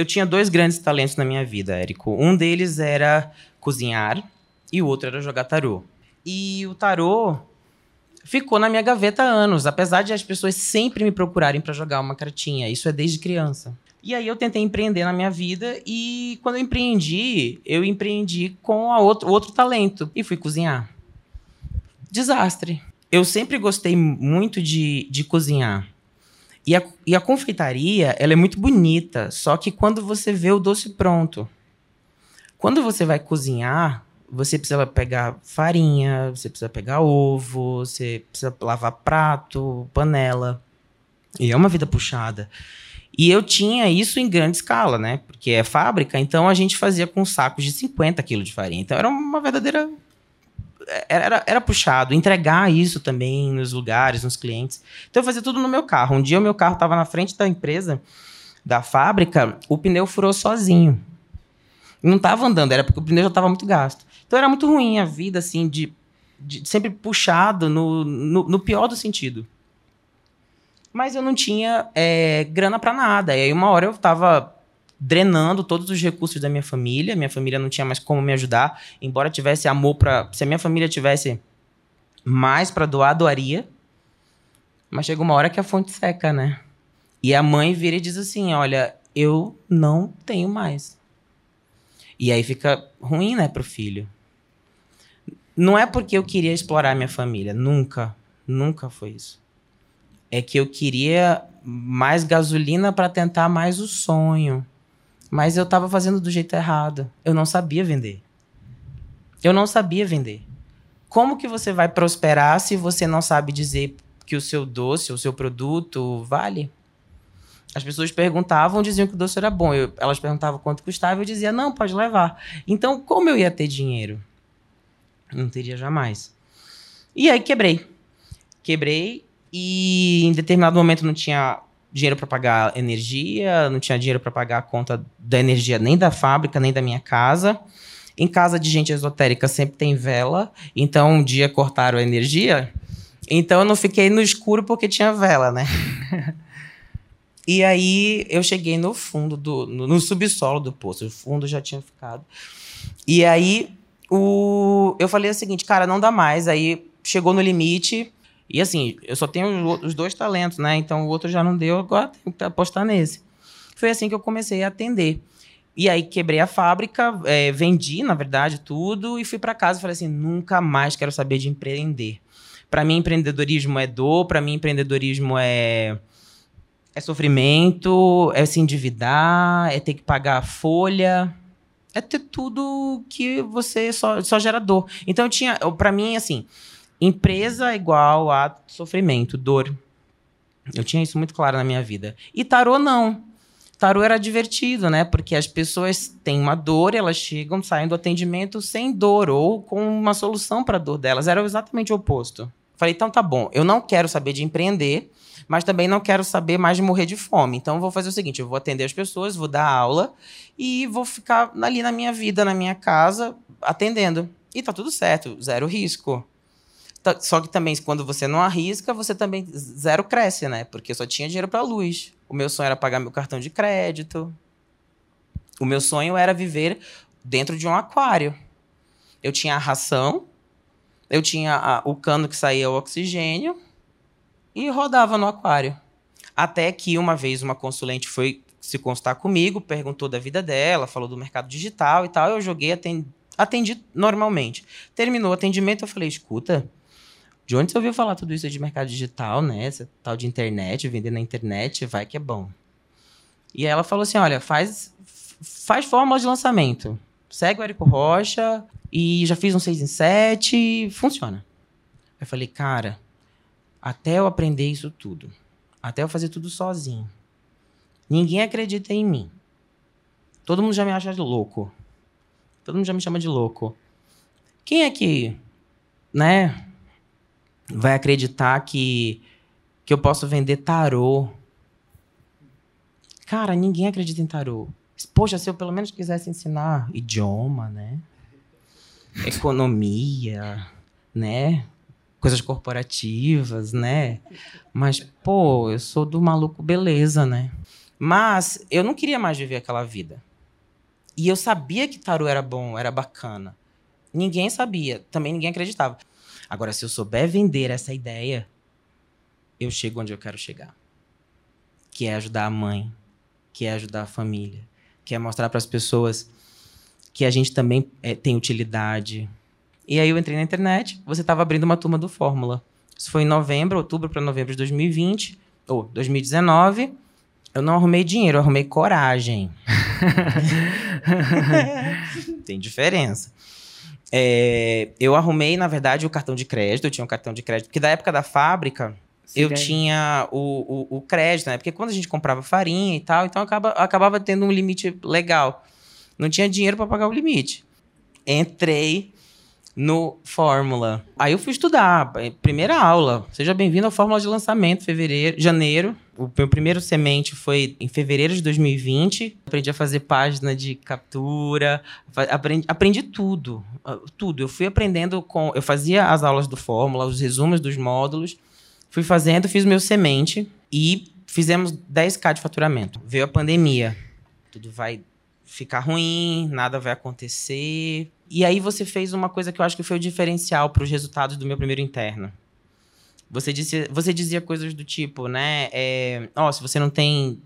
eu tinha dois grandes talentos na minha vida, Érico. Um deles era cozinhar e o outro era jogar tarô. E o tarô ficou na minha gaveta há anos, apesar de as pessoas sempre me procurarem para jogar uma cartinha. Isso é desde criança. E aí eu tentei empreender na minha vida e quando eu empreendi, eu empreendi com a outro, outro talento e fui cozinhar. Desastre. Eu sempre gostei muito de, de cozinhar. E a, e a confeitaria, ela é muito bonita, só que quando você vê o doce pronto. Quando você vai cozinhar, você precisa pegar farinha, você precisa pegar ovo, você precisa lavar prato, panela. E é uma vida puxada. E eu tinha isso em grande escala, né? Porque é fábrica, então a gente fazia com sacos de 50 quilos de farinha. Então era uma verdadeira. Era, era puxado. Entregar isso também nos lugares, nos clientes. Então eu fazia tudo no meu carro. Um dia o meu carro estava na frente da empresa, da fábrica, o pneu furou sozinho. Não estava andando, era porque o pneu já estava muito gasto. Então era muito ruim a vida, assim, de, de sempre puxado no, no, no pior do sentido. Mas eu não tinha é, grana para nada. E aí, uma hora eu tava drenando todos os recursos da minha família. Minha família não tinha mais como me ajudar. Embora tivesse amor para. Se a minha família tivesse mais para doar, doaria. Mas chega uma hora que a fonte seca, né? E a mãe vira e diz assim: Olha, eu não tenho mais. E aí fica ruim, né, pro filho. Não é porque eu queria explorar minha família. Nunca. Nunca foi isso é que eu queria mais gasolina para tentar mais o sonho. Mas eu estava fazendo do jeito errado. Eu não sabia vender. Eu não sabia vender. Como que você vai prosperar se você não sabe dizer que o seu doce, o seu produto vale? As pessoas perguntavam, diziam que o doce era bom. Eu, elas perguntavam quanto custava, eu dizia, não, pode levar. Então, como eu ia ter dinheiro? Não teria jamais. E aí quebrei. Quebrei e em determinado momento não tinha dinheiro para pagar energia, não tinha dinheiro para pagar a conta da energia nem da fábrica, nem da minha casa. Em casa de gente esotérica sempre tem vela, então um dia cortaram a energia, então eu não fiquei no escuro porque tinha vela, né? e aí eu cheguei no fundo do no, no, subsolo do poço, o fundo já tinha ficado. E aí o eu falei o seguinte, cara, não dá mais. Aí chegou no limite, e assim, eu só tenho os dois talentos, né? Então o outro já não deu, agora tenho que apostar nesse. Foi assim que eu comecei a atender. E aí quebrei a fábrica, é, vendi, na verdade, tudo, e fui para casa e falei assim: nunca mais quero saber de empreender. Para mim, empreendedorismo é dor, para mim, empreendedorismo é, é sofrimento, é se endividar, é ter que pagar a folha, é ter tudo que você só, só gera dor. Então, eu tinha, para mim, assim, Empresa igual a sofrimento, dor. Eu tinha isso muito claro na minha vida. E tarô não. Tarô era divertido, né? Porque as pessoas têm uma dor, elas chegam, saem do atendimento sem dor ou com uma solução para a dor delas. Era exatamente o oposto. Falei, então tá bom, eu não quero saber de empreender, mas também não quero saber mais de morrer de fome. Então vou fazer o seguinte: eu vou atender as pessoas, vou dar aula e vou ficar ali na minha vida, na minha casa, atendendo. E tá tudo certo, zero risco. Só que também, quando você não arrisca, você também zero cresce, né? Porque eu só tinha dinheiro para luz. O meu sonho era pagar meu cartão de crédito. O meu sonho era viver dentro de um aquário. Eu tinha a ração, eu tinha a, o cano que saía o oxigênio e rodava no aquário. Até que uma vez uma consulente foi se constar comigo, perguntou da vida dela, falou do mercado digital e tal. Eu joguei, atendi, atendi normalmente. Terminou o atendimento, eu falei: escuta de onde você ouviu falar tudo isso de mercado digital, né? Essa tal de internet, vender na internet, vai que é bom. E ela falou assim: olha, faz, faz fórmula de lançamento. Segue o Érico Rocha e já fiz um 6 em 7, funciona. Eu falei, cara, até eu aprender isso tudo, até eu fazer tudo sozinho, ninguém acredita em mim. Todo mundo já me acha louco. Todo mundo já me chama de louco. Quem é que, né, vai acreditar que, que eu posso vender tarô. Cara, ninguém acredita em tarô. Poxa, se eu pelo menos quisesse ensinar idioma, né? Economia, né? Coisas corporativas, né? Mas, pô, eu sou do maluco beleza, né? Mas eu não queria mais viver aquela vida. E eu sabia que tarô era bom, era bacana. Ninguém sabia, também ninguém acreditava. Agora, se eu souber vender essa ideia, eu chego onde eu quero chegar. Que é ajudar a mãe, que é ajudar a família, que é mostrar para as pessoas que a gente também é, tem utilidade. E aí eu entrei na internet, você estava abrindo uma turma do Fórmula. Isso foi em novembro, outubro para novembro de 2020, ou 2019. Eu não arrumei dinheiro, eu arrumei coragem. Tem diferença. É, eu arrumei, na verdade, o cartão de crédito. Eu tinha um cartão de crédito, porque da época da fábrica, Sim, eu tinha o, o, o, crédito, né? Porque quando a gente comprava farinha e tal, então acaba, acabava tendo um limite legal. Não tinha dinheiro para pagar o limite. Entrei no Fórmula. Aí eu fui estudar. Primeira aula. Seja bem-vindo à Fórmula de lançamento, fevereiro, janeiro. O meu primeiro semente foi em fevereiro de 2020. Aprendi a fazer página de captura, aprendi, aprendi tudo, ah, tudo. Eu fui aprendendo com, eu fazia as aulas do Fórmula, os resumos dos módulos, fui fazendo, fiz meu semente e fizemos 10k de faturamento. Veio a pandemia, tudo vai ficar ruim, nada vai acontecer. E aí você fez uma coisa que eu acho que foi o diferencial para os resultados do meu primeiro interno. Você dizia, você dizia coisas do tipo, né? É, se você não tem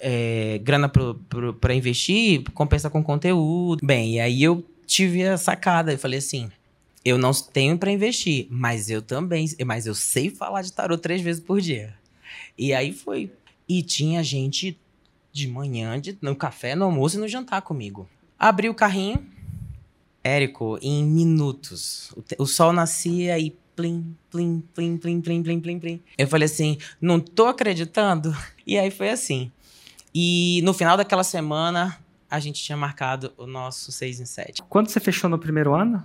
é, grana para investir, compensa com conteúdo. Bem, e aí eu tive a sacada. Eu falei assim: eu não tenho para investir, mas eu também, mas eu sei falar de tarô três vezes por dia. E aí foi. E tinha gente de manhã, de, no café, no almoço e no jantar comigo. Abri o carrinho. Érico, em minutos. O, o sol nascia e plim, plim, plim, plim, plim, plim, plim, plim. Eu falei assim, não tô acreditando. E aí foi assim. E no final daquela semana, a gente tinha marcado o nosso 6 em 7. Quanto você fechou no primeiro ano?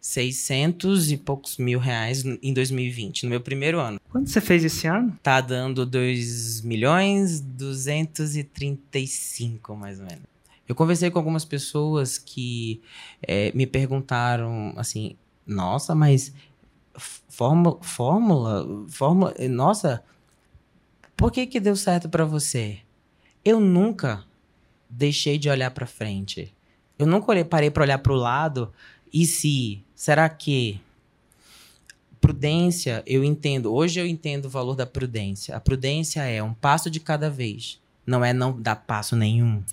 600 e poucos mil reais em 2020, no meu primeiro ano. Quanto você fez esse ano? Tá dando 2 milhões 235, mais ou menos. Eu conversei com algumas pessoas que é, me perguntaram assim, nossa, mas fórmula, fórmula, fórmula, nossa, por que que deu certo para você? Eu nunca deixei de olhar para frente. Eu nunca olhei, parei para olhar para o lado e se, será que prudência, eu entendo, hoje eu entendo o valor da prudência. A prudência é um passo de cada vez, não é não dar passo nenhum.